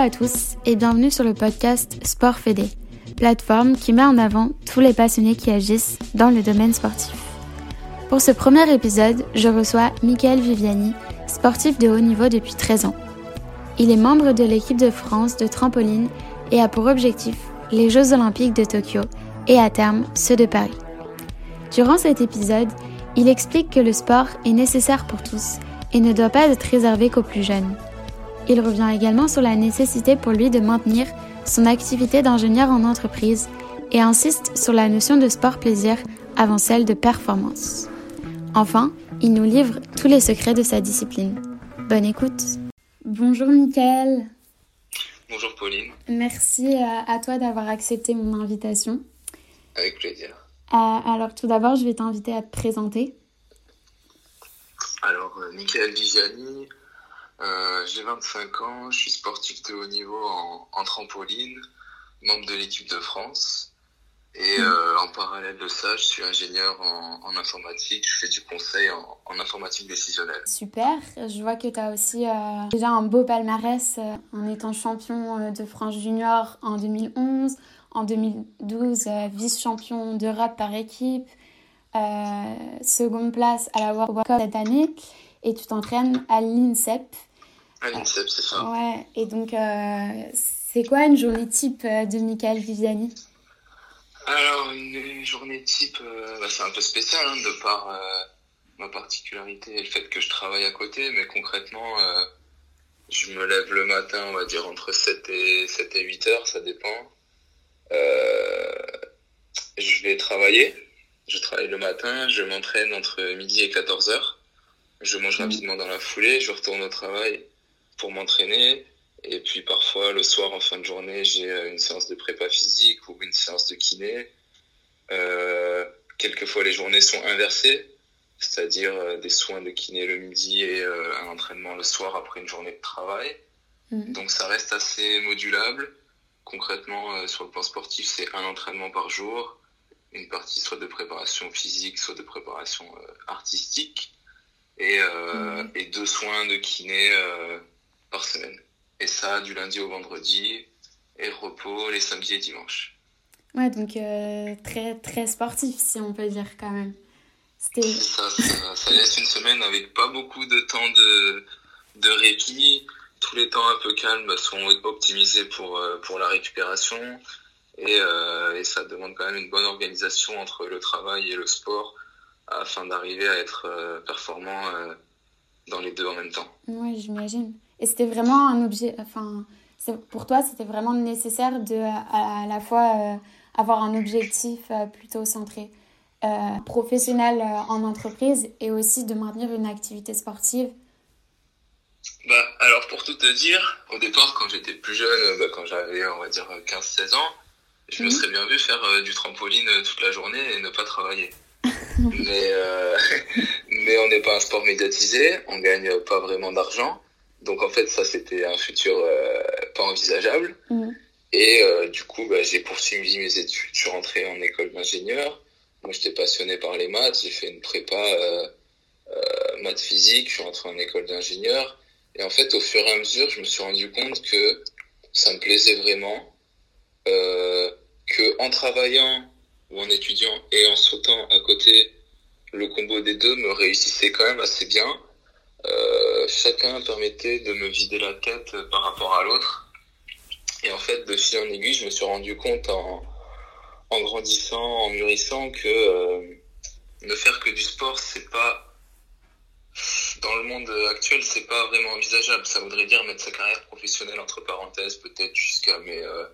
À tous et bienvenue sur le podcast Sport Fédé, plateforme qui met en avant tous les passionnés qui agissent dans le domaine sportif. Pour ce premier épisode, je reçois Michael Viviani, sportif de haut niveau depuis 13 ans. Il est membre de l'équipe de France de trampoline et a pour objectif les Jeux olympiques de Tokyo et à terme ceux de Paris. Durant cet épisode, il explique que le sport est nécessaire pour tous et ne doit pas être réservé qu'aux plus jeunes. Il revient également sur la nécessité pour lui de maintenir son activité d'ingénieur en entreprise et insiste sur la notion de sport-plaisir avant celle de performance. Enfin, il nous livre tous les secrets de sa discipline. Bonne écoute. Bonjour Mickaël. Bonjour Pauline. Merci à toi d'avoir accepté mon invitation. Avec plaisir. Euh, alors tout d'abord, je vais t'inviter à te présenter. Alors, euh, Michael Vigiani, euh, j'ai 25 ans, je suis sportif de haut niveau en, trampoline, membre de l'équipe de France. Et mmh. en parallèle de ça, je suis ingénieur en, informatique, je fais du conseil en, informatique décisionnelle. Super, je vois que tu as aussi déjà un beau palmarès en étant champion de France junior en 2011, en 2012 vice-champion d'Europe par équipe, euh, seconde place à la World Cup cette année et tu t'entraînes à l'INSEP. À l'INSEP, c'est ça. Ouais, et donc euh, c'est quoi une journée type euh, de Michael Viviani? Alors, une, journée type, bah, c'est un peu spécial hein, de par ma particularité et le fait que je travaille à côté, mais concrètement, je me lève le matin, on va dire entre 7 et, 7 et 8 heures, ça dépend. je vais travailler je travaille le matin, je m'entraîne entre midi et 14 heures. Je mange mhm. rapidement dans la foulée, je retourne au travail pour m'entraîner. Et puis parfois, le soir, en fin de journée, j'ai euh, une séance de prépa physique ou une séance de kiné. Euh, quelquefois, les journées sont inversées, c'est-à-dire euh, des soins de kiné le midi et un entraînement le soir après une journée de travail. Mhm. Donc ça reste assez modulable. Concrètement, sur le plan sportif, c'est un entraînement par jour une partie soit de préparation physique, soit de préparation artistique, et, mhm. et, deux soins de kiné par semaine. Et ça, du lundi au vendredi, et repos les samedis et dimanches. Ouais, donc très, très sportif, si on peut dire quand même. Ça, ça, ça, laisse une semaine avec pas beaucoup de temps de, de répit. Tous les temps un peu calmes sont optimisés pour, pour la récupération. Euh, et, ça demande quand même une bonne organisation entre le travail et le sport afin d'arriver à être euh, performant euh, dans les deux en même temps. Oui, j'imagine. Et c'était vraiment un objet, enfin, pour toi, c'était vraiment nécessaire de à, la fois avoir un objectif plutôt centré professionnel en entreprise et aussi de maintenir une activité sportive bah, alors pour tout te dire, au départ quand j'étais plus jeune, bah, quand j'avais on va dire 15-16 ans, je me mhm. serais bien vu faire euh, du trampoline euh, toute la journée et ne pas travailler. mais, euh, mais on n'est pas un sport médiatisé, on gagne pas vraiment d'argent. Donc en fait, ça c'était un futur pas envisageable. Mhm. Et du coup, bah, j'ai poursuivi mes études. Je suis rentré en école d'ingénieur. Moi, j'étais passionné par les maths. J'ai fait une prépa maths physique. Je suis rentré en école d'ingénieur. Et en fait, au fur et à mesure, je me suis rendu compte que ça me plaisait vraiment. Euh, que en travaillant ou en étudiant et en sautant à côté, le combo des deux me réussissait quand même assez bien. Euh, chacun permettait de me vider la tête par rapport à l'autre. Et en fait, de fil en aiguille, je me suis rendu compte en, en grandissant, en mûrissant que euh, ne faire que du sport, c'est pas dans le monde actuel, c'est pas vraiment envisageable. Ça voudrait dire mettre sa carrière professionnelle entre parenthèses, peut-être jusqu'à mes euh,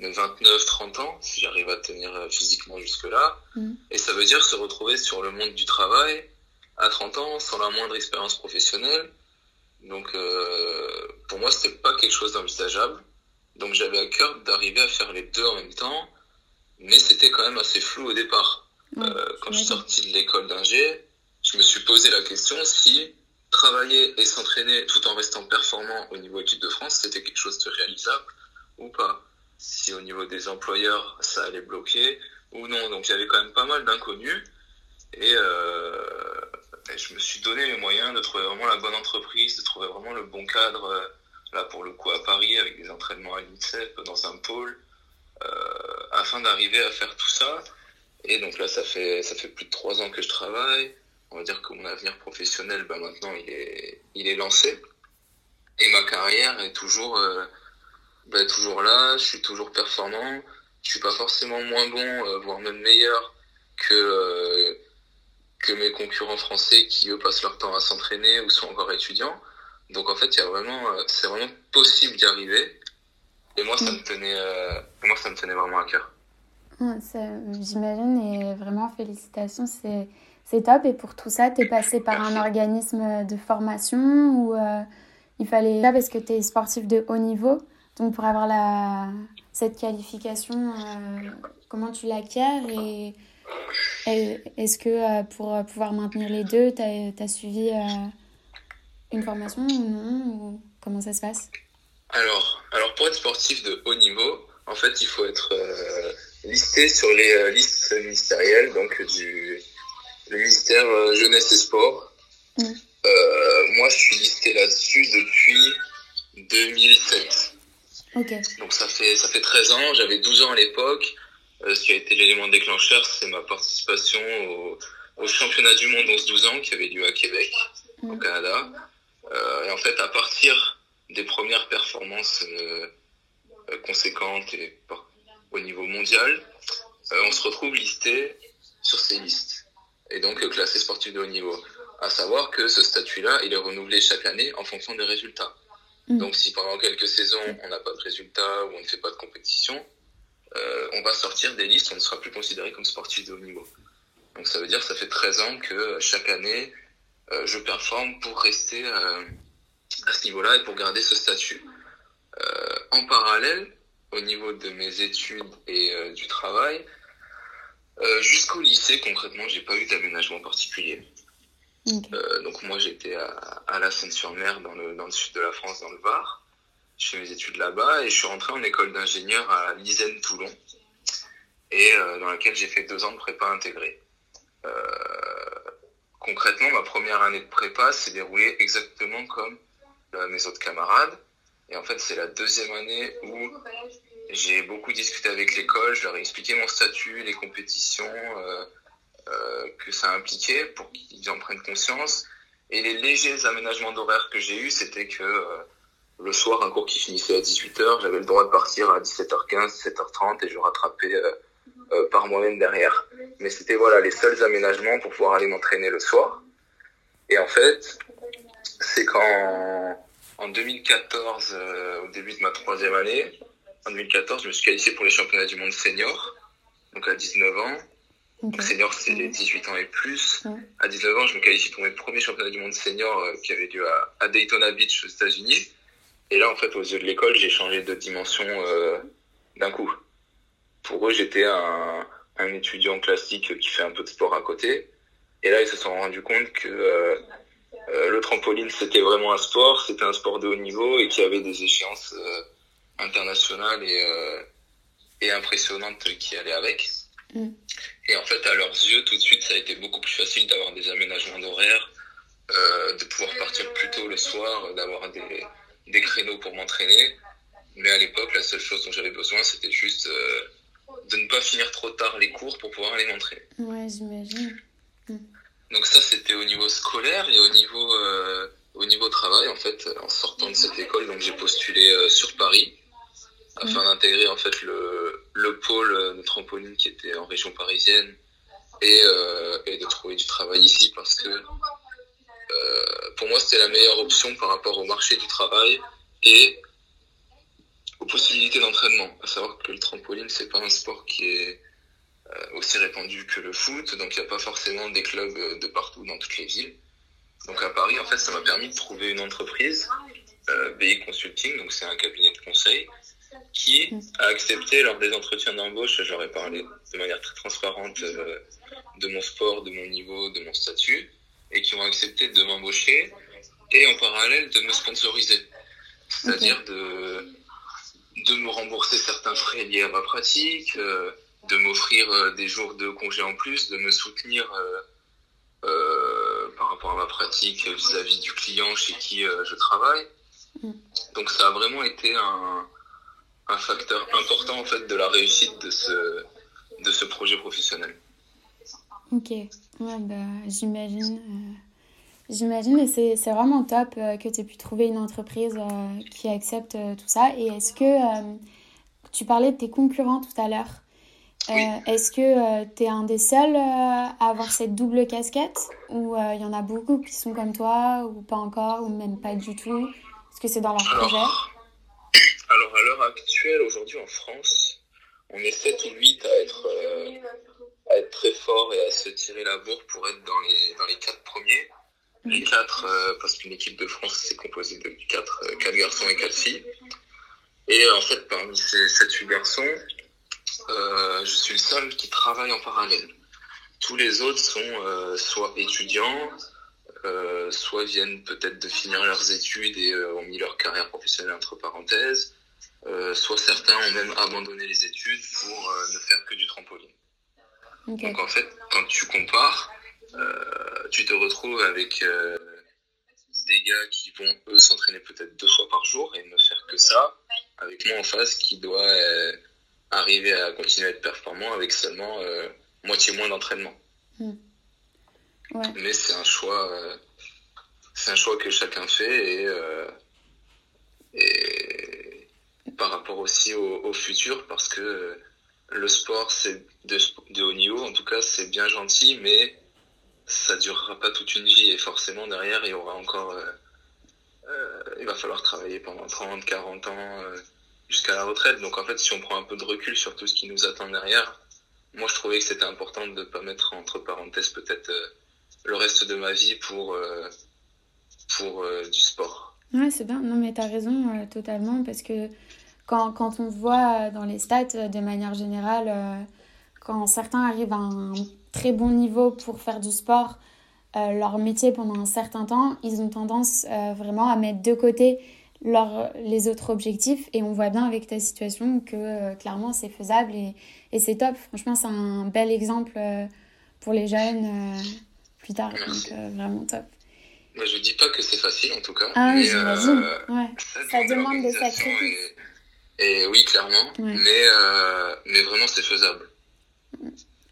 29-30 ans, si j'arrive à tenir euh, physiquement jusque-là. Mm. Et ça veut dire se retrouver sur le monde du travail à 30 ans sans la moindre expérience professionnelle. Donc euh, pour moi, c'était pas quelque chose d'envisageable. Donc j'avais à cœur d'arriver à faire les deux en même temps, mais c'était quand même assez flou au départ. euh, quand je suis sorti de l'école d'ingé, je me suis posé la question si travailler et s'entraîner tout en restant performant au niveau équipe de France, c'était quelque chose de réalisable ou pas si au niveau des employeurs ça allait bloquer ou non. Donc il y avait quand même pas mal d'inconnus et, euh, je me suis donné les moyens de trouver vraiment la bonne entreprise, de trouver vraiment le bon cadre euh, là pour le coup à Paris, avec des entraînements à l'INSEP, dans un pôle, afin d'arriver à faire tout ça. Et donc là, ça fait, ça fait plus de trois ans que je travaille. On va dire que mon avenir professionnel, ben maintenant, il est, il est lancé. Et ma carrière est toujours, ben, toujours là. Je suis toujours performant. Je suis pas forcément moins bon, voire même meilleur que que mes concurrents français qui eux passent leur temps à s'entraîner ou sont encore étudiants. Donc en fait, il y a vraiment, euh, c'est vraiment possible d'y arriver. Et moi, ça me tenait, euh, moi, ça me tenait vraiment à cœur. J'imagine et vraiment félicitations, c'est c'est top. Et pour tout ça, tu es passé par un organisme de formation ou euh, il fallait là parce que tu es sportif de haut niveau. Donc pour avoir la cette qualification, comment tu l'acquiers et est-ce que euh, pour euh, pouvoir maintenir les deux, tu as, suivi euh, une formation ou non Comment ça se passe? Alors, alors, pour être sportif de haut niveau, en fait, il faut être listé sur les listes ministérielles, donc du le ministère Jeunesse et Sport. Mm. moi, je suis listé là-dessus depuis 2007. Donc ça fait, ça fait 13 ans, j'avais 12 ans à l'époque. Euh, ce qui a été l'élément déclencheur, c'est ma participation au, au, championnat du monde 11-12 ans qui avait lieu à Québec, au mm. Canada. Euh, et en fait, à partir des premières performances euh, conséquentes et au niveau mondial, on se retrouve listé sur ces listes et donc classé sportif de haut niveau. À savoir que ce statut-là, il est renouvelé chaque année en fonction des résultats. Mm. Donc si pendant quelques saisons on n'a pas de résultats ou on ne fait pas de compétition, euh, on va sortir des listes, on ne sera plus considéré comme sportif de haut niveau. Donc ça veut dire que ça fait 13 ans que euh, chaque année, euh, je performe pour rester à ce niveau-là et pour garder ce statut. en parallèle, au niveau de mes études et du travail, jusqu'au lycée, concrètement, j'ai pas eu d'aménagement particulier. donc moi, j'étais à, la Seine-sur-Mer, dans le, dans le sud de la France, dans le Var je fais mes études là-bas et je suis rentré en école d'ingénieur à Lisaine Toulon et euh, dans laquelle j'ai fait deux ans de prépa intégrée. Euh, concrètement, ma première année de prépa s'est déroulée exactement comme mes autres camarades. Et en fait, c'est la deuxième année où j'ai beaucoup discuté avec l'école, je leur ai expliqué mon statut, les compétitions euh, que ça impliquait pour qu'ils en prennent conscience. Et les légers aménagements d'horaire que j'ai eus, c'était que le soir, un cours qui finissait à 18h, j'avais le droit de partir à 17h15, 17h30 et je rattrapais euh, euh, par moi-même derrière. Mais c'était voilà les seuls aménagements pour pouvoir aller m'entraîner le soir. Et en fait, c'est quand en 2014, euh, au début de ma troisième année, en 2014, je me suis qualifié pour les championnats du monde senior, donc à 19 ans. senior, c'est 18 ans et plus. À 19 ans, je me qualifie pour mes premiers championnats du monde senior qui avaient lieu à, à Daytona Beach aux États-Unis. Et là, en fait, aux yeux de l'école, j'ai changé de dimension euh, d'un coup. Pour eux, j'étais un, un, étudiant classique qui fait un peu de sport à côté. Et là, ils se sont rendus compte que euh, euh le trampoline, c'était vraiment un sport, c'était un sport de haut niveau et qu'il y avait des échéances euh, internationales et, euh, et impressionnantes qui allaient avec. Mm. Et en fait, à leurs yeux, tout de suite, ça a été beaucoup plus facile d'avoir des aménagements d'horaire, de pouvoir partir plus tôt le soir, d'avoir des des créneaux pour m'entraîner. Mais à l'époque, la seule chose dont j'avais besoin, c'était juste euh, de ne pas finir trop tard les cours pour pouvoir aller m'entraîner. Ouais, j'imagine. Hmm. Donc ça, c'était au niveau scolaire et au niveau, euh, au niveau travail, en fait, en sortant de cette école, donc j'ai postulé euh, sur Paris afin d'intégrer en fait le, le pôle de trampoline qui était en région parisienne et, et de trouver du travail ici parce que pour moi, c'était la meilleure option par rapport au marché du travail et aux possibilités d'entraînement. À savoir que le trampoline, c'est pas un sport qui est euh, aussi répandu que le foot, donc il n'y a pas forcément des clubs euh, de partout dans toutes les villes. Donc à Paris, en fait, ça m'a permis de trouver une entreprise, euh, BI Consulting, donc c'est un cabinet de conseil, qui a accepté lors des entretiens d'embauche, j'aurais parlé de manière très transparente de mon sport, de mon niveau, de mon statut, et qui ont accepté de m'embaucher et en parallèle de me sponsoriser. C'est-à-dire de, de me rembourser certains frais liés à ma pratique, euh, de m'offrir euh, des jours de congé en plus, de me soutenir euh, par rapport à ma pratique vis-à-vis du client chez qui je travaille. Mm. Donc ça a vraiment été un, un, facteur important en fait de la réussite de ce, de ce projet professionnel. Ok, ouais, bah, j'imagine. Euh, j'imagine, et c'est vraiment top euh, que tu aies pu trouver une entreprise euh, qui accepte tout ça. Et est-ce que tu parlais de tes concurrents tout à l'heure. Est-ce que tu es un des seuls à avoir cette double casquette? Ou il y en a beaucoup qui sont comme toi, ou pas encore, ou même pas du tout? Est-ce que c'est dans leur projet? Alors, à l'heure actuelle, aujourd'hui en France, on est 7 ou 8 à être à être très fort et à se tirer la bourre pour être dans les, dans les quatre premiers. Les quatre, euh, parce qu'une équipe de France, c'est composé de quatre, euh, quatre garçons et quatre filles. Et en fait, parmi ces sept huit garçons, euh, je suis le seul qui travaille en parallèle. Tous les autres sont soit étudiants, soit viennent peut-être de finir leurs études et ont mis leur carrière professionnelle entre parenthèses, soit certains ont même abandonné les études pour ne faire que du trampoline. Donc en fait, quand tu compares, euh, tu te retrouves avec euh, des gars qui vont eux s'entraîner peut-être deux fois par jour et ne faire que ça, avec moi en face qui doit euh, arriver à continuer à être performant avec seulement moitié moins d'entraînement. Hmm. Mais c'est un choix, c'est un choix que chacun fait et, et par rapport aussi au, au futur parce que le sport, c'est de, haut niveau. En tout cas, c'est bien gentil, mais ça durera pas toute une vie. Et forcément, derrière, il y aura encore. Euh, euh, il va falloir travailler pendant 30, 40 ans euh, jusqu'à la retraite. Donc, en fait, si on prend un peu de recul sur tout ce qui nous attend derrière, moi, je trouvais que c'était important de ne pas mettre entre parenthèses peut-être le reste de ma vie pour, pour du sport. Ouais, c'est bien. Non, mais tu as raison totalement parce que quand, quand, on voit dans les stats de manière générale, euh, quand certains arrivent à un très bon niveau pour faire du sport, euh, leur métier pendant un certain temps, ils ont tendance euh, vraiment à mettre de côté leur, les autres objectifs. Et on voit bien avec ta situation que clairement c'est faisable et, et c'est top. Franchement, c'est un bel exemple pour les jeunes plus tard. Donc vraiment top. je dis pas que c'est facile en tout cas. Ah. Ouais. Ça, demande des sacrifices. Et oui, clairement. Mais, euh, mais vraiment, c'est faisable.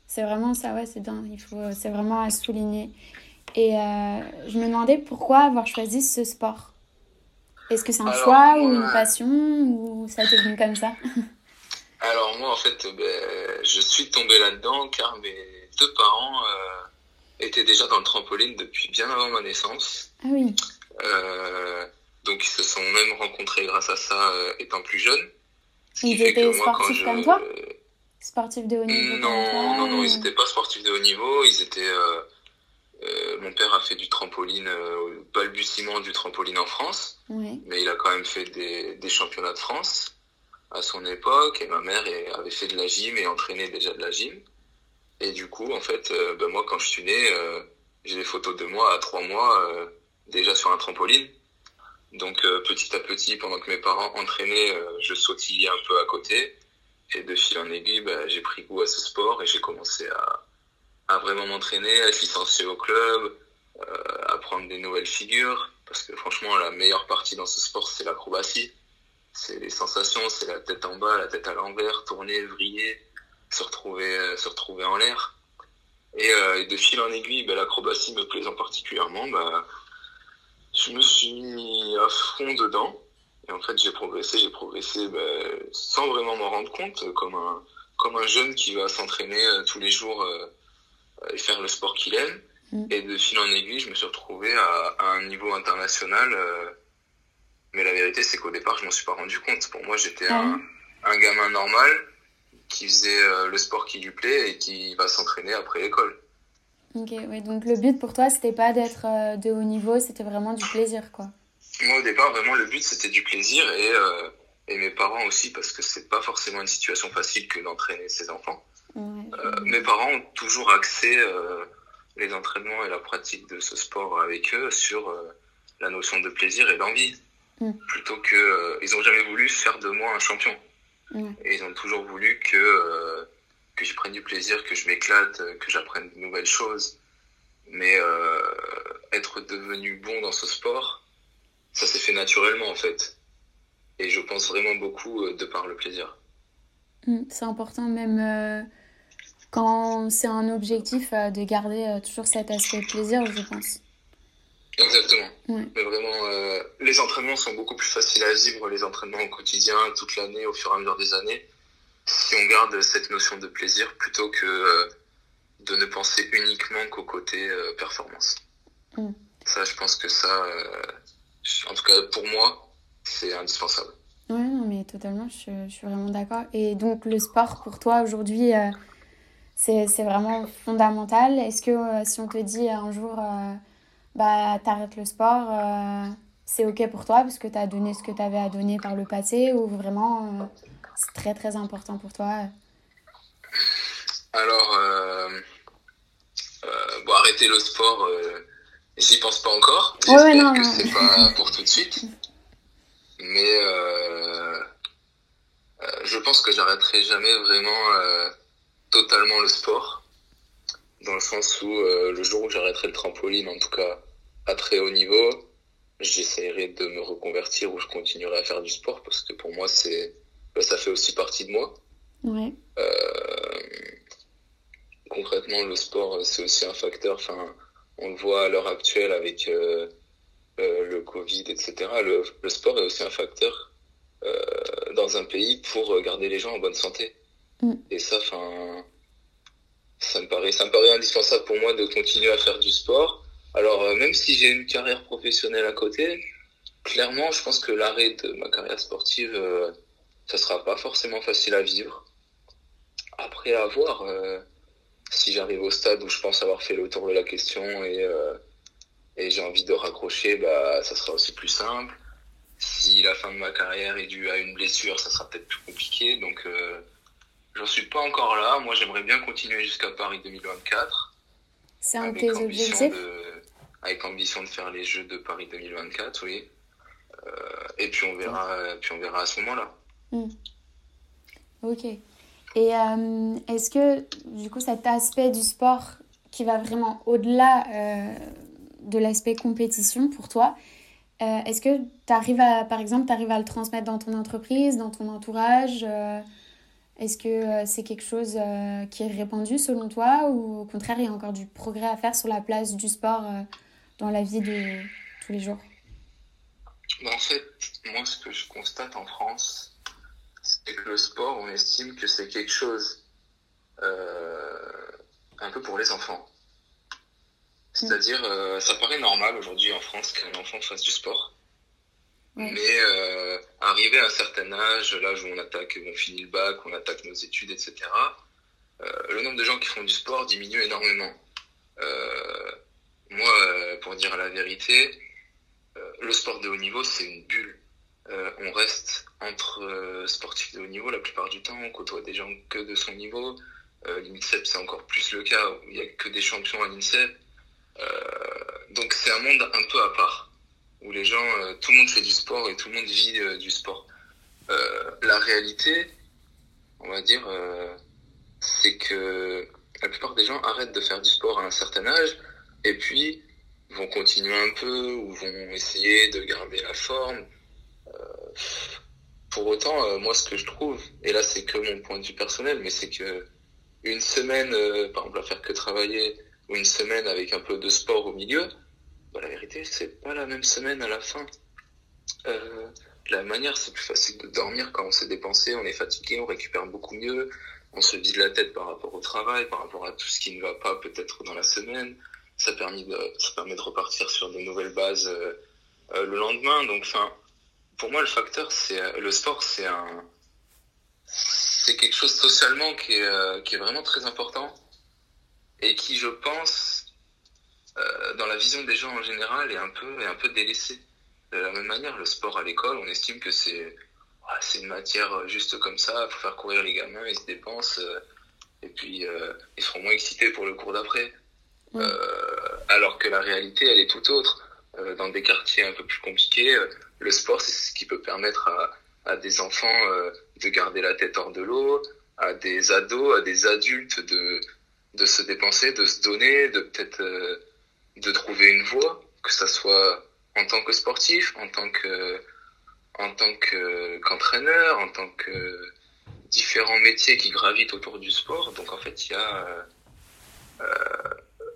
C'est vraiment ça, ouais, c'est bien. Il faut, c'est vraiment à souligner. Et euh, je me demandais pourquoi avoir choisi ce sport. Est-ce que c'est un choix ou une passion ou ça été venu comme ça? Alors moi, en fait, ben, je suis tombé là-dedans car mes deux parents euh, étaient déjà dans le trampoline depuis bien avant ma naissance. Ah oui. donc ils se sont même rencontrés grâce à ça étant plus jeunes. Ils étaient sportifs comme toi Sportifs de haut niveau Non, non, non, ils n'étaient pas sportifs de haut niveau. Ils étaient. Euh, euh, mon père a fait du trampoline, euh, balbutiement du trampoline en France, mais il a quand même fait des, des, championnats de France à son époque. Et ma mère avait fait de la gym et entraînait déjà de la gym. Et du coup, en fait, ben moi, quand je suis né, j'ai des photos de moi à trois mois déjà sur un trampoline. Donc euh, petit à petit, pendant que mes parents entraînaient, euh, je sautillais un peu à côté. Et de fil en aiguille, bah, j'ai pris goût à ce sport et j'ai commencé à, à vraiment m'entraîner, à être licencié au club, euh, à prendre des nouvelles figures. Parce que franchement, la meilleure partie dans ce sport, c'est l'acrobatie. C'est les sensations, c'est la tête en bas, la tête à l'envers, tourner, vriller, se retrouver, se retrouver en l'air. Et, de fil en aiguille, bah, l'acrobatie me plaisant particulièrement. Bah, je me suis mis à fond dedans. Et en fait, j'ai progressé, j'ai progressé ben, sans vraiment m'en rendre compte, comme un, comme un jeune qui va s'entraîner euh, tous les jours euh, et faire le sport qu'il aime. Mm. Et de fil en aiguille, je me suis retrouvé à, un niveau international. Euh, mais la vérité, c'est qu'au départ, je m'en suis pas rendu compte. Pour moi, j'étais un, un, gamin normal qui faisait le sport qui lui plaît et qui va s'entraîner après l'école. Ok, ouais, donc le but pour toi, c'était pas d'être euh, de haut niveau, c'était vraiment du plaisir, quoi. Moi, au départ, vraiment, le but, c'était du plaisir et, euh, et mes parents aussi, parce que c'est pas forcément une situation facile que d'entraîner ses enfants. Euh, mes parents ont toujours axé les entraînements et la pratique de ce sport avec eux sur la notion de plaisir et d'envie. Mm. Plutôt que. ils ont jamais voulu faire de moi un champion. Et ils ont toujours voulu que que je prenne du plaisir, que je m'éclate, que j'apprenne de nouvelles choses. Mais euh, être devenu bon dans ce sport, ça s'est fait naturellement en fait. Et je pense vraiment beaucoup de par le plaisir. Mmh, c'est important même quand c'est un objectif de garder toujours cet aspect plaisir, je pense. Exactement. Mais vraiment, euh, les entraînements sont beaucoup plus faciles à vivre, les entraînements au quotidien, toute l'année, au fur et à mesure des années, si on garde cette notion de plaisir plutôt que euh, de ne penser uniquement qu'au côté euh, performance. Mm. Ça, je pense que ça, en tout cas pour moi, c'est indispensable. Oui, non, mais totalement, je, je suis vraiment d'accord. Et donc, le sport pour toi aujourd'hui, c'est vraiment fondamental. Est-ce que si on te dit un jour bah, t'arrêtes le sport, euh, c'est ok pour toi parce que tu as donné ce que tu avais à donner par le passé ou vraiment euh, c'est très très important pour toi Alors, euh, bon, arrêter le sport, j'y pense pas encore. J'espère que c'est pas pour tout de suite. Mais je pense que j'arrêterai jamais vraiment totalement le sport dans le sens où euh, le jour où j'arrêterai le trampoline, en tout cas à très haut niveau, j'essaierai de me reconvertir ou je continuerai à faire du sport parce que pour moi c'est bah, ça fait aussi partie de moi. Ouais. Euh, concrètement, le sport c'est aussi un facteur. Enfin, on le voit à l'heure actuelle avec euh, le Covid, etc. Le, le, sport est aussi un facteur dans un pays pour garder les gens en bonne santé. Mm. Et ça, enfin ça me paraît, ça me paraît indispensable pour moi de continuer à faire du sport. Alors, euh, même si j'ai une carrière professionnelle à côté, clairement, je pense que l'arrêt de ma carrière sportive, euh, ça sera pas forcément facile à vivre. Après, à voir euh, si j'arrive au stade où je pense avoir fait le tour de la question et, et j'ai envie de raccrocher, bah, ça sera aussi plus simple. Si la fin de ma carrière est due à une blessure, ça sera peut-être plus compliqué. Donc, J'en suis pas encore là. Moi, j'aimerais bien continuer jusqu'à Paris 2024. C'est un de tes objectifs? Avec ambition de faire les Jeux de Paris 2024, oui. Euh, et puis on verra, puis on verra à ce moment-là. Hmm. Ok. Et euh, est-ce que, du coup, cet aspect du sport qui va vraiment au-delà euh, de l'aspect compétition pour toi, est-ce que tu arrives à, par exemple, tu arrives à le transmettre dans ton entreprise, dans ton entourage est-ce que euh, c'est quelque chose euh, qui est répandu selon toi ou au contraire il y a encore du progrès à faire sur la place du sport euh, dans la vie de tous les jours? Bah, En fait, moi ce que je constate en France, c'est que le sport, on estime que c'est quelque chose un peu pour les enfants. C'est-à-dire, ça paraît normal aujourd'hui en France qu'un enfant fasse du sport. Mais euh, arrivé à un certain âge, l'âge où on attaque, on finit le bac, on attaque nos études, etc., euh, le nombre de gens qui font du sport diminue énormément. Euh, moi, euh, pour dire la vérité, euh, le sport de haut niveau, c'est une bulle. Euh, on reste entre sportifs de haut niveau la plupart du temps, on côtoie des gens que de son niveau. L'INSEP, c'est encore plus le cas, où il n'y a que des champions à l'INSEP. donc c'est un monde un peu à part où les gens, euh, tout le monde fait du sport et tout le monde vit euh, du sport. Euh, la réalité, on va dire, c'est que la plupart des gens arrêtent de faire du sport à un certain âge et puis vont continuer un peu ou vont essayer de garder la forme. Pour autant, moi, ce que je trouve, et là, c'est que mon point de vue personnel, mais c'est que une semaine, par exemple, à faire que travailler, ou une semaine avec un peu de sport au milieu, bah, la vérité, c'est pas la même semaine à la fin. Euh, la manière, c'est plus facile de dormir quand on s'est dépensé, on est fatigué, on récupère beaucoup mieux, on se vide la tête par rapport au travail, par rapport à tout ce qui ne va pas peut-être dans la semaine. Ça permet de, ça permet de repartir sur de nouvelles bases euh, euh, le lendemain. Donc, enfin, pour moi, le facteur, c'est le sport, c'est un, c'est quelque chose socialement qui est, qui est vraiment très important et qui, je pense, euh, dans la vision des gens en général, est un peu, est un peu délaissé. De la même manière, le sport à l'école, on estime que c'est c'est une matière juste comme ça, faut faire courir les gamins, ils se dépensent, euh, et puis euh, ils seront moins excités pour le cours d'après. alors que la réalité, elle est tout autre. dans des quartiers un peu plus compliqués, le sport, c'est ce qui peut permettre à, à des enfants de garder la tête hors de l'eau, à des ados, à des adultes de, de se dépenser, de se donner, de peut-être de trouver une voie, que ça soit en tant que sportif, en tant que en tant qu'entraîneur, en tant que différents métiers qui gravitent autour du sport. Donc en fait, il y a euh,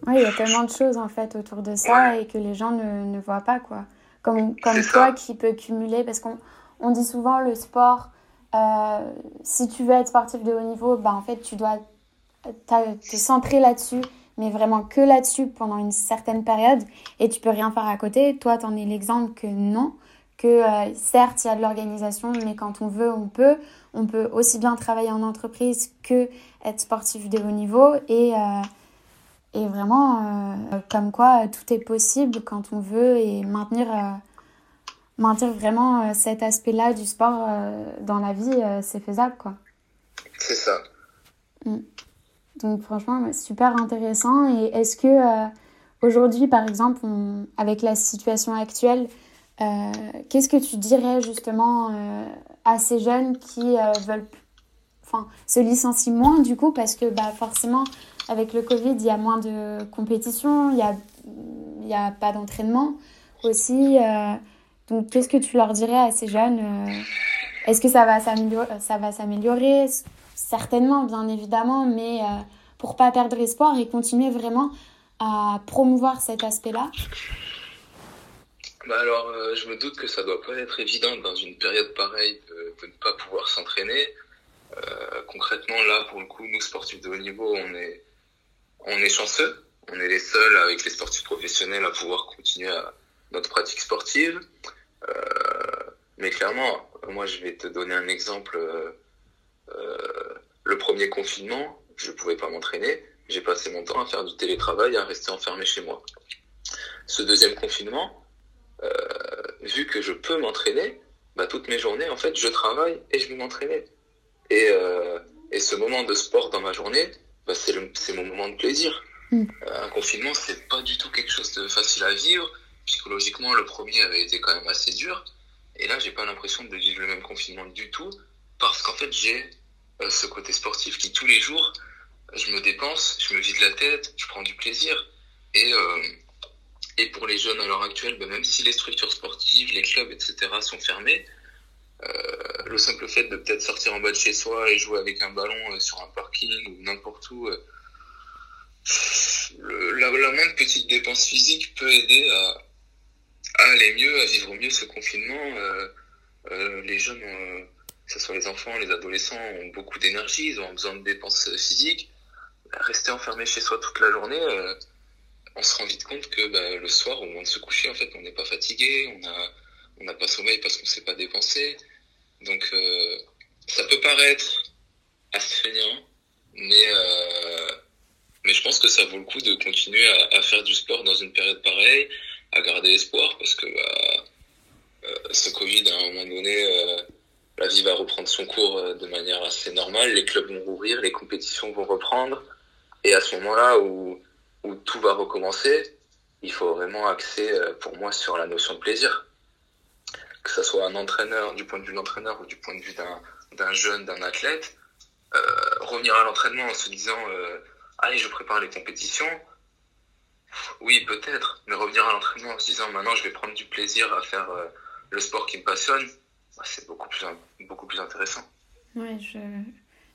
oui, il y a tellement de choses en fait autour de ça et que les gens ne, ne voient pas quoi. Comme, comme toi qui peux cumuler, parce qu'on on dit souvent le sport, euh, si tu veux être sportif de haut niveau, bah, en fait tu dois te centrer là-dessus, mais vraiment que là-dessus pendant une certaine période et tu peux rien faire à côté. Toi, tu en es l'exemple que non, que euh, certes il y a de l'organisation, mais quand on veut, on peut. On peut aussi bien travailler en entreprise que être sportif de haut niveau et et vraiment, euh, comme quoi tout est possible quand on veut et maintenir, euh, maintenir vraiment euh, cet aspect-là du sport dans la vie, c'est faisable. quoi. C'est ça. Mm. Donc franchement, super intéressant. Et est-ce que aujourd'hui, par exemple, avec la situation actuelle, qu'est-ce que tu dirais justement à ces jeunes qui veulent enfin, se licencient moins du coup parce que bah, forcément avec le Covid, il y a moins de compétition, il n'y a, a pas d'entraînement aussi. Euh, donc, qu'est-ce que tu leur dirais à ces jeunes euh, Est-ce que ça va s'améliorer? Certainement, bien évidemment, mais euh, pour pas perdre espoir et continuer vraiment à promouvoir cet aspect-là? Bah alors, je me doute que ça doit pas être évident dans une période pareille de, ne pas pouvoir s'entraîner. concrètement, là, pour le coup, nous, sportifs de haut niveau, on est, on est chanceux. On est les seuls avec les sportifs professionnels à pouvoir continuer à notre pratique sportive. Euh, mais clairement, moi, je vais te donner un exemple. Euh, le premier confinement, je ne pouvais pas m'entraîner. J'ai passé mon temps à faire du télétravail, à rester enfermé chez moi. Ce deuxième confinement, euh, vu que je peux m'entraîner, bah, toutes mes journées, en fait, je travaille et je vais m'entraîner. Et, et ce moment de sport dans ma journée, bah, c'est mon moment de plaisir. Mm. Euh, un confinement, c'est pas du tout quelque chose de facile à vivre. Psychologiquement, le premier avait été quand même assez dur. Et là, j'ai pas l'impression de vivre le même confinement du tout. Parce qu'en fait, j'ai euh, ce côté sportif qui, tous les jours, je me dépense, je me vide la tête, je prends du plaisir. Et, euh, et pour les jeunes à l'heure actuelle, bah, même si les structures sportives, les clubs, etc. sont fermés, le simple fait de peut-être sortir en bas de chez soi et jouer avec un ballon euh, sur un parking ou n'importe où, euh, la, moindre petite dépense physique peut aider à, aller mieux, à vivre mieux ce confinement. les jeunes, que ce soit les enfants, les adolescents, ont beaucoup d'énergie, ils ont besoin de dépenses physiques. Rester enfermé chez soi toute la journée, on se rend vite compte que bah, le soir, au moment de se coucher, en fait, on n'est pas fatigué, on a on n'a pas sommeil parce qu'on ne s'est pas dépensé. Donc, euh, ça peut paraître astreignant, mais, euh, mais je pense que ça vaut le coup de continuer à, faire du sport dans une période pareille, à garder espoir, parce que bah, euh, ce Covid, à un moment donné, la vie va reprendre son cours de manière assez normale, les clubs vont rouvrir, les compétitions vont reprendre, et à ce moment-là où, où tout va recommencer, il faut vraiment axer pour moi sur la notion de plaisir que ce soit un entraîneur, du point de vue de l'entraîneur ou du point de vue d'un jeune, d'un athlète, euh, revenir à l'entraînement en se disant euh, allez je prépare les compétitions, oui peut-être, mais revenir à l'entraînement en se disant maintenant je vais prendre du plaisir à faire euh, le sport qui me passionne, bah, c'est beaucoup plus, beaucoup plus intéressant. Oui,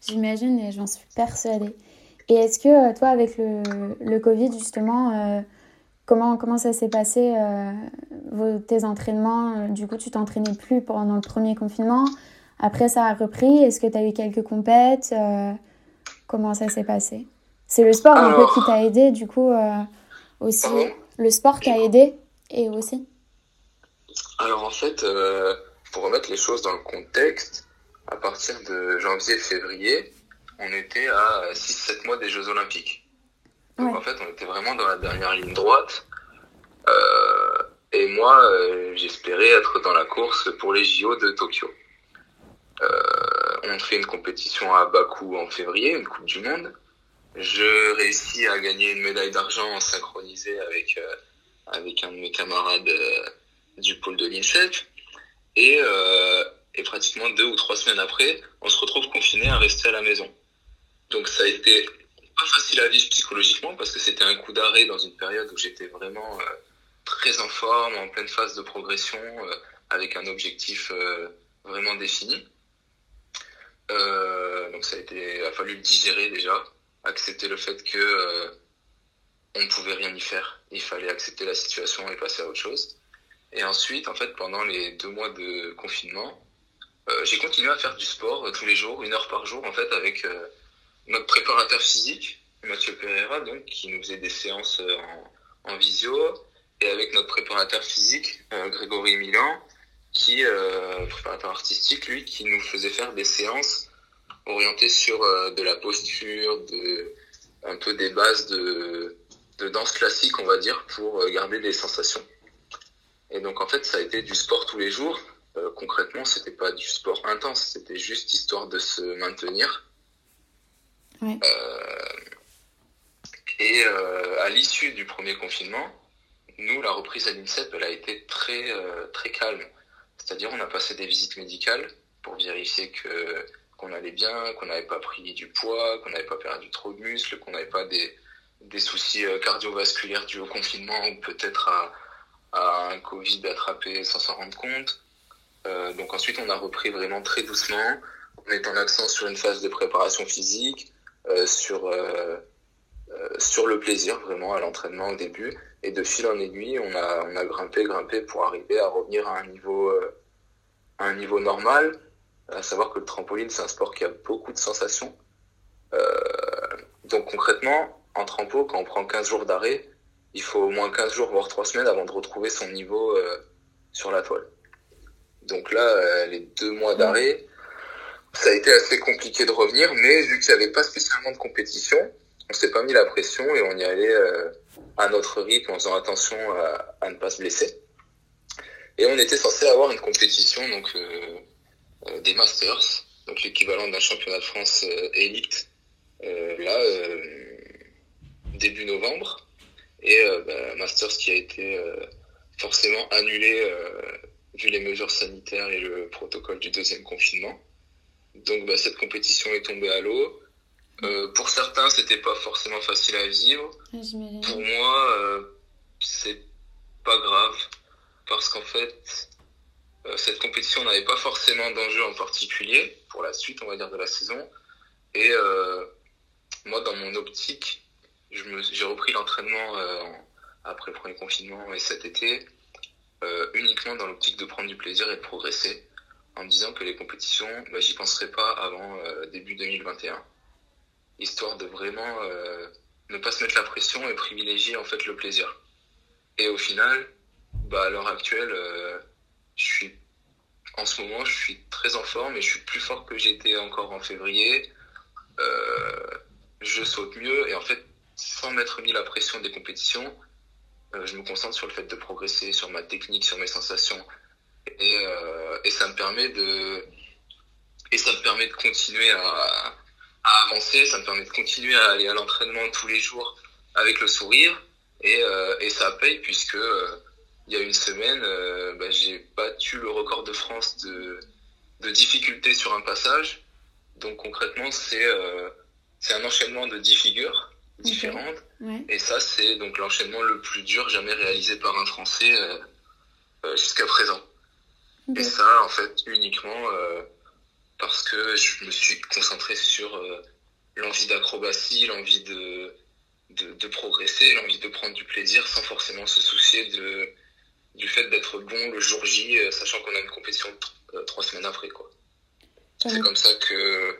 j'imagine et j'en suis persuadée. Et est-ce que toi avec le, le Covid justement Comment, comment ça s'est passé, euh, vos, tes entraînements? Euh, Du coup, tu t'entraînais plus pendant le premier confinement. Après, ça a repris. Est-ce que tu as eu quelques compètes? Euh, Comment ça s'est passé? C'est le sport un peu qui t'a aidé, du coup, aussi. Le sport qui a aidé et aussi Alors, en fait, pour remettre les choses dans le contexte, à partir de janvier-février, on était à 6-7 mois des Jeux Olympiques. Donc en fait, on était vraiment dans la dernière ligne droite. Euh, et moi, euh, j'espérais être dans la course pour les JO de Tokyo. Euh, on fait une compétition à Bakou en février, une Coupe du Monde. Je réussis à gagner une médaille d'argent synchronisée avec euh, avec un de mes camarades du pôle de l'INSEP. Et, et pratiquement deux ou trois semaines après, on se retrouve confiné à rester à la maison. Donc ça a été pas facile à vivre psychologiquement parce que c'était un coup d'arrêt dans une période où j'étais vraiment euh, très en forme, en pleine phase de progression, avec un objectif vraiment défini. donc ça a été, a fallu le digérer déjà, accepter le fait que on ne pouvait rien y faire. Il fallait accepter la situation et passer à autre chose. Et ensuite, en fait, pendant les deux mois de confinement, euh, j'ai continué à faire du sport euh, tous les jours, une heure par jour, en fait, avec euh, notre préparateur physique, Mathieu Pereira, donc, qui nous faisait des séances en, en visio, et avec notre préparateur physique, Grégory Milan, qui, préparateur artistique, lui, qui nous faisait faire des séances orientées sur de la posture, de, un peu des bases de, de danse classique, on va dire, pour garder des sensations. Et donc, en fait, ça a été du sport tous les jours, euh, concrètement, c'était pas du sport intense, c'était juste histoire de se maintenir. Euh, et euh, à l'issue du premier confinement, nous, la reprise à l'INSEP, elle a été très, très calme. C'est-à-dire, on a passé des visites médicales pour vérifier que qu'on allait bien, qu'on n'avait pas pris du poids, qu'on n'avait pas perdu trop de muscles, qu'on n'avait pas des, des soucis cardiovasculaires dus au confinement ou peut-être à, un Covid attrapé sans s'en rendre compte. Euh, donc ensuite, on a repris vraiment très doucement, en mettant l'accent sur une phase de préparation physique, euh, sur, euh, sur le plaisir vraiment à l'entraînement au début. Et de fil en aiguille, on a, on a grimpé, grimpé pour arriver à revenir à un niveau, un niveau normal. À savoir que le trampoline, c'est un sport qui a beaucoup de sensations. donc concrètement, en trampo, quand on prend 15 jours d'arrêt, il faut au moins 15 jours, voire 3 semaines avant de retrouver son niveau sur la toile. Donc là, euh, les deux mois d'arrêt, ça a été assez compliqué de revenir, mais vu qu'il n'y avait pas spécialement de compétition, on s'est pas mis la pression et on y allait euh, à notre rythme en faisant attention à, ne pas se blesser. Et on était censé avoir une compétition donc euh, des Masters, donc l'équivalent d'un championnat de France élite, là début novembre, et bah, Masters qui a été forcément annulé vu les mesures sanitaires et le protocole du deuxième confinement. Donc bah, cette compétition est tombée à l'eau. Euh, pour certains, c'était pas forcément facile à vivre. Pour moi, euh, c'est pas grave parce qu'en fait, euh, cette compétition n'avait pas forcément d'enjeu en particulier pour la suite, on va dire, de la saison. Et moi, dans mon optique, j'ai repris l'entraînement après le premier confinement et cet été euh, uniquement dans l'optique de prendre du plaisir et de progresser, en me disant que les compétitions, bah, j'y penserai pas avant euh, début 2021, histoire de vraiment euh, ne pas se mettre la pression et privilégier en fait le plaisir. Et au final, bah, à l'heure actuelle, je suis en ce moment, je suis très en forme et je suis plus fort que j'étais encore en février. je saute mieux et en fait, sans m'être mis la pression des compétitions, euh, je me concentre sur le fait de progresser, sur ma technique, sur mes sensations. Et, euh, et ça me permet de et ça me permet de continuer à, à, avancer, ça me permet de continuer à aller à l'entraînement tous les jours avec le sourire et, euh, et ça paye puisque euh, il y a une semaine bah, j'ai battu le record de France de, de difficulté sur un passage donc concrètement c'est c'est un enchaînement de 10 figures différentes. Et ça, c'est donc l'enchaînement le plus dur jamais réalisé par un Français jusqu'à présent. Et ça, en fait, uniquement euh, parce que je me suis concentré sur l'envie d'acrobatie, l'envie de, de, de, progresser, l'envie de prendre du plaisir sans forcément se soucier de, du fait d'être bon le jour J, sachant qu'on a une compétition trois semaines après. quoi. C'est comme ça que,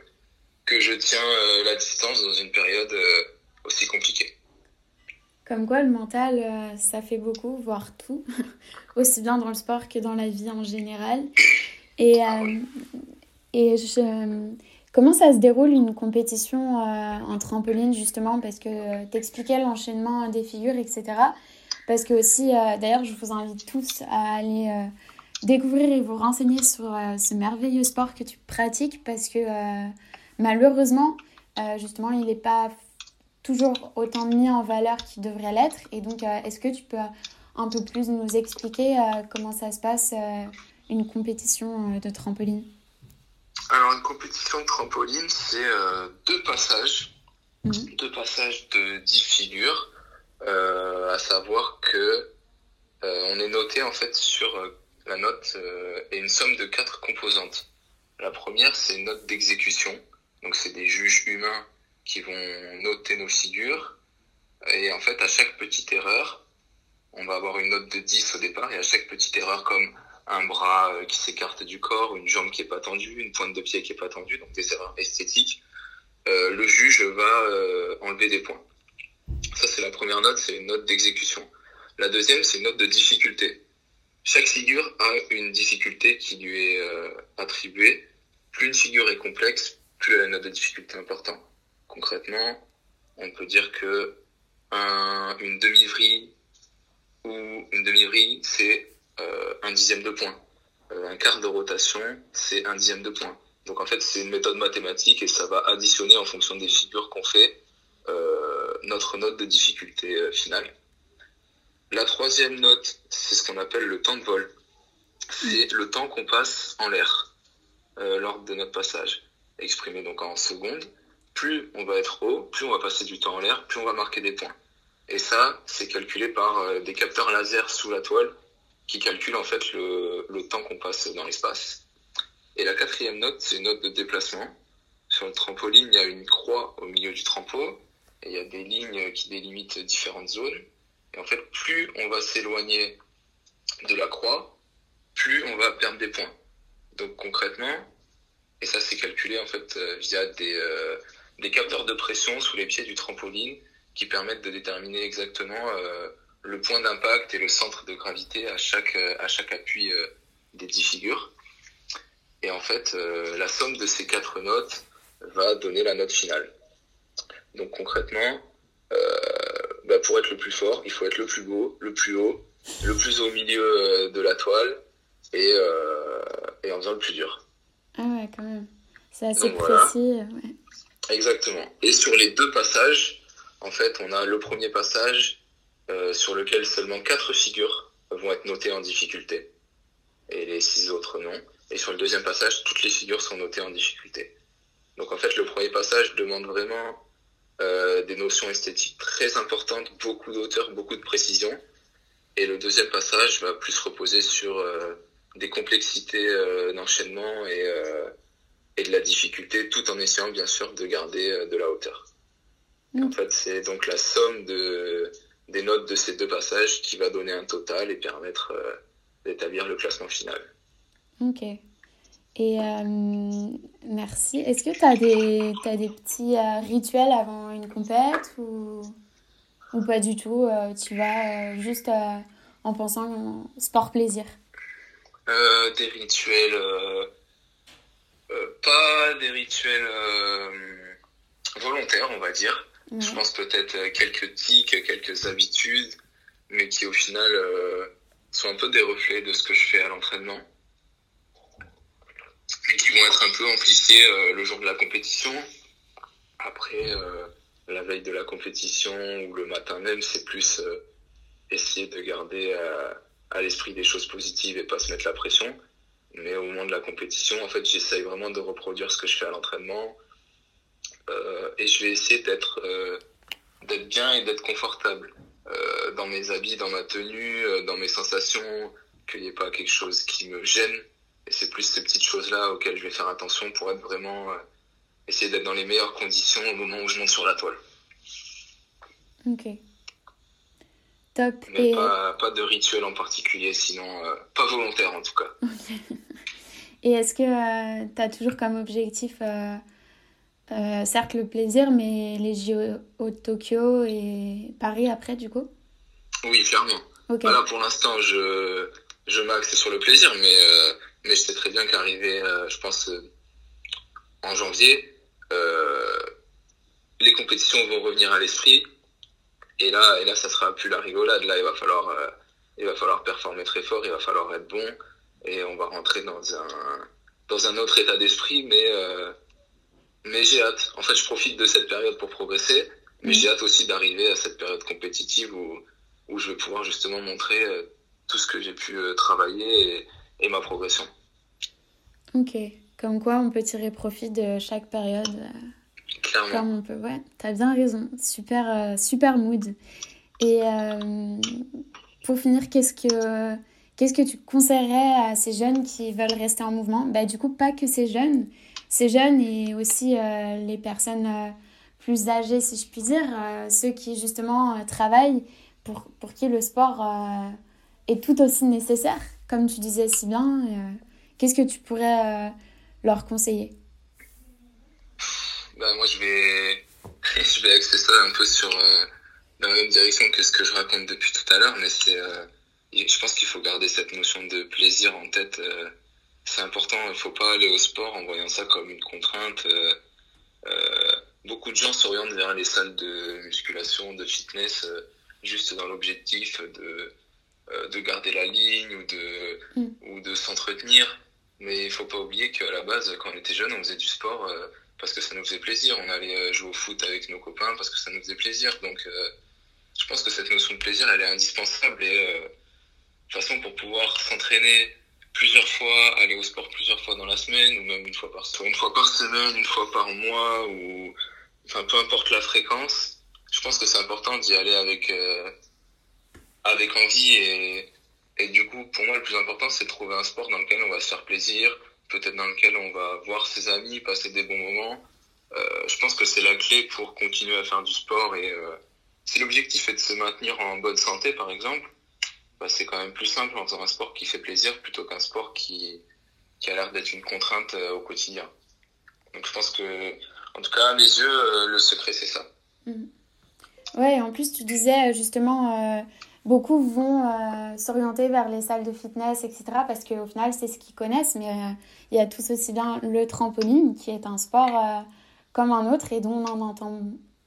que je tiens la distance dans une période aussi compliqué. Comme quoi, le mental, euh, ça fait beaucoup, voire tout, aussi bien dans le sport que dans la vie en général. Et, euh, comment ça se déroule une compétition euh, en trampoline, justement? Parce que tu expliquais l'enchaînement des figures, etc. Parce que aussi, d'ailleurs, je vous invite tous à aller découvrir et vous renseigner sur ce merveilleux sport que tu pratiques, parce que malheureusement, justement, il n'est pas toujours autant mis en valeur qu'il devrait l'être. Et donc, euh, est-ce que tu peux un peu plus nous expliquer euh, comment ça se passe, euh, une compétition de trampoline? Alors, une compétition de trampoline, c'est deux passages, mhm. deux passages de 10 figures, à savoir que on est noté en fait sur la note et une somme de quatre composantes. La première, c'est une note d'exécution. Donc, c'est des juges humains qui vont noter nos figures. Et en fait, à chaque petite erreur, on va avoir une note de 10 au départ. Et à chaque petite erreur, comme un bras qui s'écarte du corps, une jambe qui est pas tendue, une pointe de pied qui est pas tendue, donc des erreurs esthétiques, euh, le juge va euh, enlever des points. Ça, c'est la première note, c'est une note d'exécution. La deuxième, c'est une note de difficulté. Chaque figure a une difficulté qui lui est euh, attribuée. Plus une figure est complexe, plus elle a une note de difficulté importante. Concrètement, on peut dire que une demi-vrille ou une demi-vrille, c'est un dixième de point. un quart de rotation, c'est un dixième de point. Donc en fait, c'est une méthode mathématique et ça va additionner en fonction des figures qu'on fait euh, notre note de difficulté euh, finale. La troisième note, c'est ce qu'on appelle le temps de vol. C'est le temps qu'on passe en l'air euh, lors de notre passage, exprimé donc en secondes. Plus on va être haut, plus on va passer du temps en l'air, plus on va marquer des points. Et ça, c'est calculé par des capteurs laser sous la toile qui calculent en fait le temps qu'on passe dans l'espace. Et la quatrième note, c'est une note de déplacement. Sur le trampoline, il y a une croix au milieu du trampo et il y a des lignes qui délimitent différentes zones. Et en fait, plus on va s'éloigner de la croix, plus on va perdre des points. Donc concrètement, et ça c'est calculé en fait euh, via des, euh, des capteurs de pression sous les pieds du trampoline qui permettent de déterminer exactement euh, le point d'impact et le centre de gravité à chaque, à chaque appui des dix figures. Et en fait, euh, la somme de ces quatre notes va donner la note finale. Donc concrètement, euh, bah pour être le plus fort, il faut être le plus beau, le plus haut, le plus au milieu euh, de la toile et, et en faisant le plus dur. Ah ouais, quand même. C'est assez précis. Ouais. Exactement. Et sur les deux passages, en fait, on a le premier passage sur lequel seulement quatre figures vont être notées en difficulté et les six autres non. Et sur le deuxième passage, toutes les figures sont notées en difficulté. Donc en fait, le premier passage demande vraiment euh, des notions esthétiques très importantes, beaucoup d'auteur, beaucoup de précision. Et le deuxième passage va plus reposer sur euh, des complexités euh, d'enchaînement et, euh, et de la difficulté, tout en essayant bien sûr de garder euh, de la hauteur. Mm. En fait, c'est donc la somme de, des notes de ces deux passages qui va donner un total et permettre euh, d'établir le classement final. Ok. Et euh, merci. Est-ce que tu as des, as des petits euh, rituels avant une compète ou, ou pas du tout Tu vas juste en pensant sport plaisir? Des rituels. Pas des rituels volontaires, on va dire. Je pense peut-être quelques tics, quelques habitudes, mais qui au final sont un peu des reflets de ce que je fais à l'entraînement qui vont être un peu amplifiés euh, le jour de la compétition. Après, euh, la veille de la compétition ou le matin même, c'est plus euh, essayer de garder à l'esprit des choses positives et pas se mettre la pression. Mais au moment de la compétition, en fait, j'essaye vraiment de reproduire ce que je fais à l'entraînement. et je vais essayer d'être d'être bien et d'être confortable dans mes habits, dans ma tenue, dans mes sensations, qu'il n'y ait pas quelque chose qui me gêne et c'est plus ces petites choses-là auxquelles je vais faire attention pour être vraiment. Euh, essayer d'être dans les meilleures conditions au moment où je monte sur la toile. Ok. Top. Mais pas, pas, de rituel en particulier, sinon euh, pas volontaire en tout cas. Et est-ce que euh, tu as toujours comme objectif, certes le plaisir, mais les JO de Tokyo et Paris après du coup? Oui, clairement. Voilà, pour l'instant, je, je m'axe sur le plaisir, mais mais je sais très bien qu'arrivé, euh, je pense, euh, en janvier, euh, les compétitions vont revenir à l'esprit. Et là, et là, ça sera plus la rigolade. Là, il va falloir, il va falloir performer très fort, il va falloir être bon, et on va rentrer dans un, dans un autre état d'esprit. Mais, mais j'ai hâte. En fait, je profite de cette période pour progresser, mais j'ai hâte aussi d'arriver à cette période compétitive où, où je vais pouvoir justement montrer tout ce que j'ai pu travailler et, et ma progression. Ok, comme quoi on peut tirer profit de chaque période. Euh, Clairement. Comme on peut, ouais, t'as bien raison. Super, euh, super mood. Et euh, pour finir, qu'est-ce que, qu'est-ce que tu conseillerais à ces jeunes qui veulent rester en mouvement? Bah, Du coup, pas que ces jeunes, ces jeunes et aussi les personnes plus âgés, si je puis dire, ceux qui justement travaillent, pour, pour qui le sport est tout aussi nécessaire, comme tu disais si bien. Qu'est-ce que tu pourrais leur conseiller? Bah, Moi, je vais, je vais axer ça un peu sur euh, la même direction que ce que je raconte depuis tout à l'heure, mais c'est, euh, je pense qu'il faut garder cette notion de plaisir en tête. Euh, c'est important, il ne faut pas aller au sport en voyant ça comme une contrainte. beaucoup de gens s'orientent vers les salles de musculation, de fitness, juste dans l'objectif de, de garder la ligne ou de, mm. ou de s'entretenir. Mais il faut pas oublier qu'à la base, quand on était jeune, on faisait du sport parce que ça nous faisait plaisir. On allait euh, jouer au foot avec nos copains parce que ça nous faisait plaisir. Donc, euh, je pense que cette notion de plaisir, elle est indispensable. Et de toute façon, pour pouvoir s'entraîner plusieurs fois, aller au sport plusieurs fois dans la semaine, ou même une fois par une fois par semaine, une fois par mois, ou enfin peu importe la fréquence, je pense que c'est important d'y aller avec avec envie et et du coup, pour moi, le plus important, c'est de trouver un sport dans lequel on va se faire plaisir, peut-être dans lequel on va voir ses amis, passer des bons moments. Euh, je pense que c'est la clé pour continuer à faire du sport. Et euh, si l'objectif est de se maintenir en bonne santé, par exemple, bah, c'est quand même plus simple en faisant un sport qui fait plaisir plutôt qu'un sport qui, qui a l'air d'être une contrainte euh, au quotidien. Donc je pense que, en tout cas, à mes yeux, le secret, c'est ça. Mmh. Ouais, en plus, tu disais justement beaucoup vont euh, s'orienter vers les salles de fitness, etc. Parce qu'au final, c'est ce qu'ils connaissent. Mais euh, il y a tout aussi bien le trampoline, qui est un sport euh, comme un autre et dont on en entend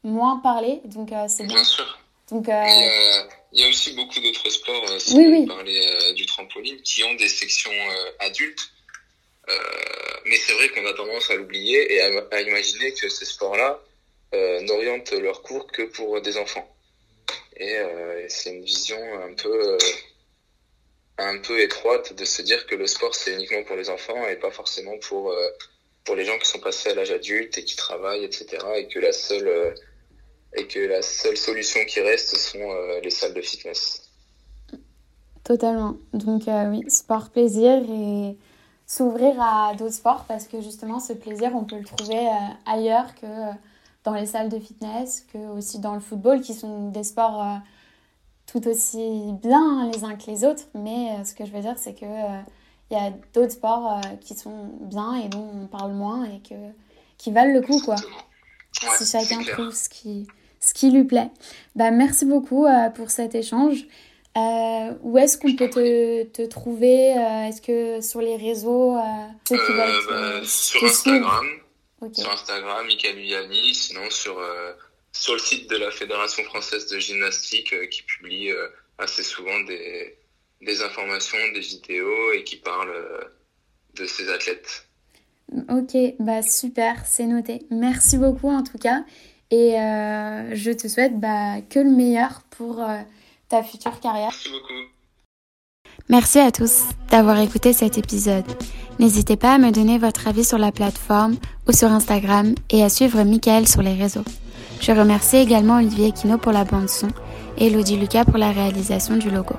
moins parler. Donc, c'est bien. Bien sûr. Donc, il y a aussi beaucoup d'autres sports, si oui, oui. parler du trampoline, qui ont des sections adultes. mais c'est vrai qu'on a tendance à l'oublier et à, à, imaginer que ces sports-là n'orientent leurs cours que pour des enfants. Euh, et c'est une vision un peu, euh, un peu étroite de se dire que le sport c'est uniquement pour les enfants et pas forcément pour, euh, pour les gens qui sont passés à l'âge adulte et qui travaillent, etc. Et que la seule, et que la seule solution qui reste sont les salles de fitness. Totalement. Donc oui, sport, plaisir et s'ouvrir à d'autres sports parce que justement ce plaisir on peut le trouver ailleurs que dans les salles de fitness que aussi dans le football, qui sont des sports euh, tout aussi bien les uns que les autres. Mais euh, ce que je veux dire, c'est que euh, il y a d'autres sports qui sont bien et dont on parle moins et que, qui valent le coup, quoi. si chacun trouve ce qui, ce qui lui plaît. Bah, merci beaucoup pour cet échange. où est-ce qu'on peut te, te trouver Est-ce que sur les réseaux, ceux qui veulent bah, Sur Instagram. Sur Instagram, Michael Vianney, sinon sur, euh, sur le site de la Fédération française de gymnastique euh, qui publie euh, assez souvent des, des informations, des vidéos et qui parle de ses athlètes. Ok, bah super, c'est noté. Merci beaucoup en tout cas. Et je te souhaite bah, que le meilleur pour ta future carrière. Merci beaucoup. Merci à tous d'avoir écouté cet épisode. N'hésitez pas à me donner votre avis sur la plateforme ou sur Instagram et à suivre Michael sur les réseaux. Je remercie également Olivier Kino pour la bande son et Elodie Lucas pour la réalisation du logo.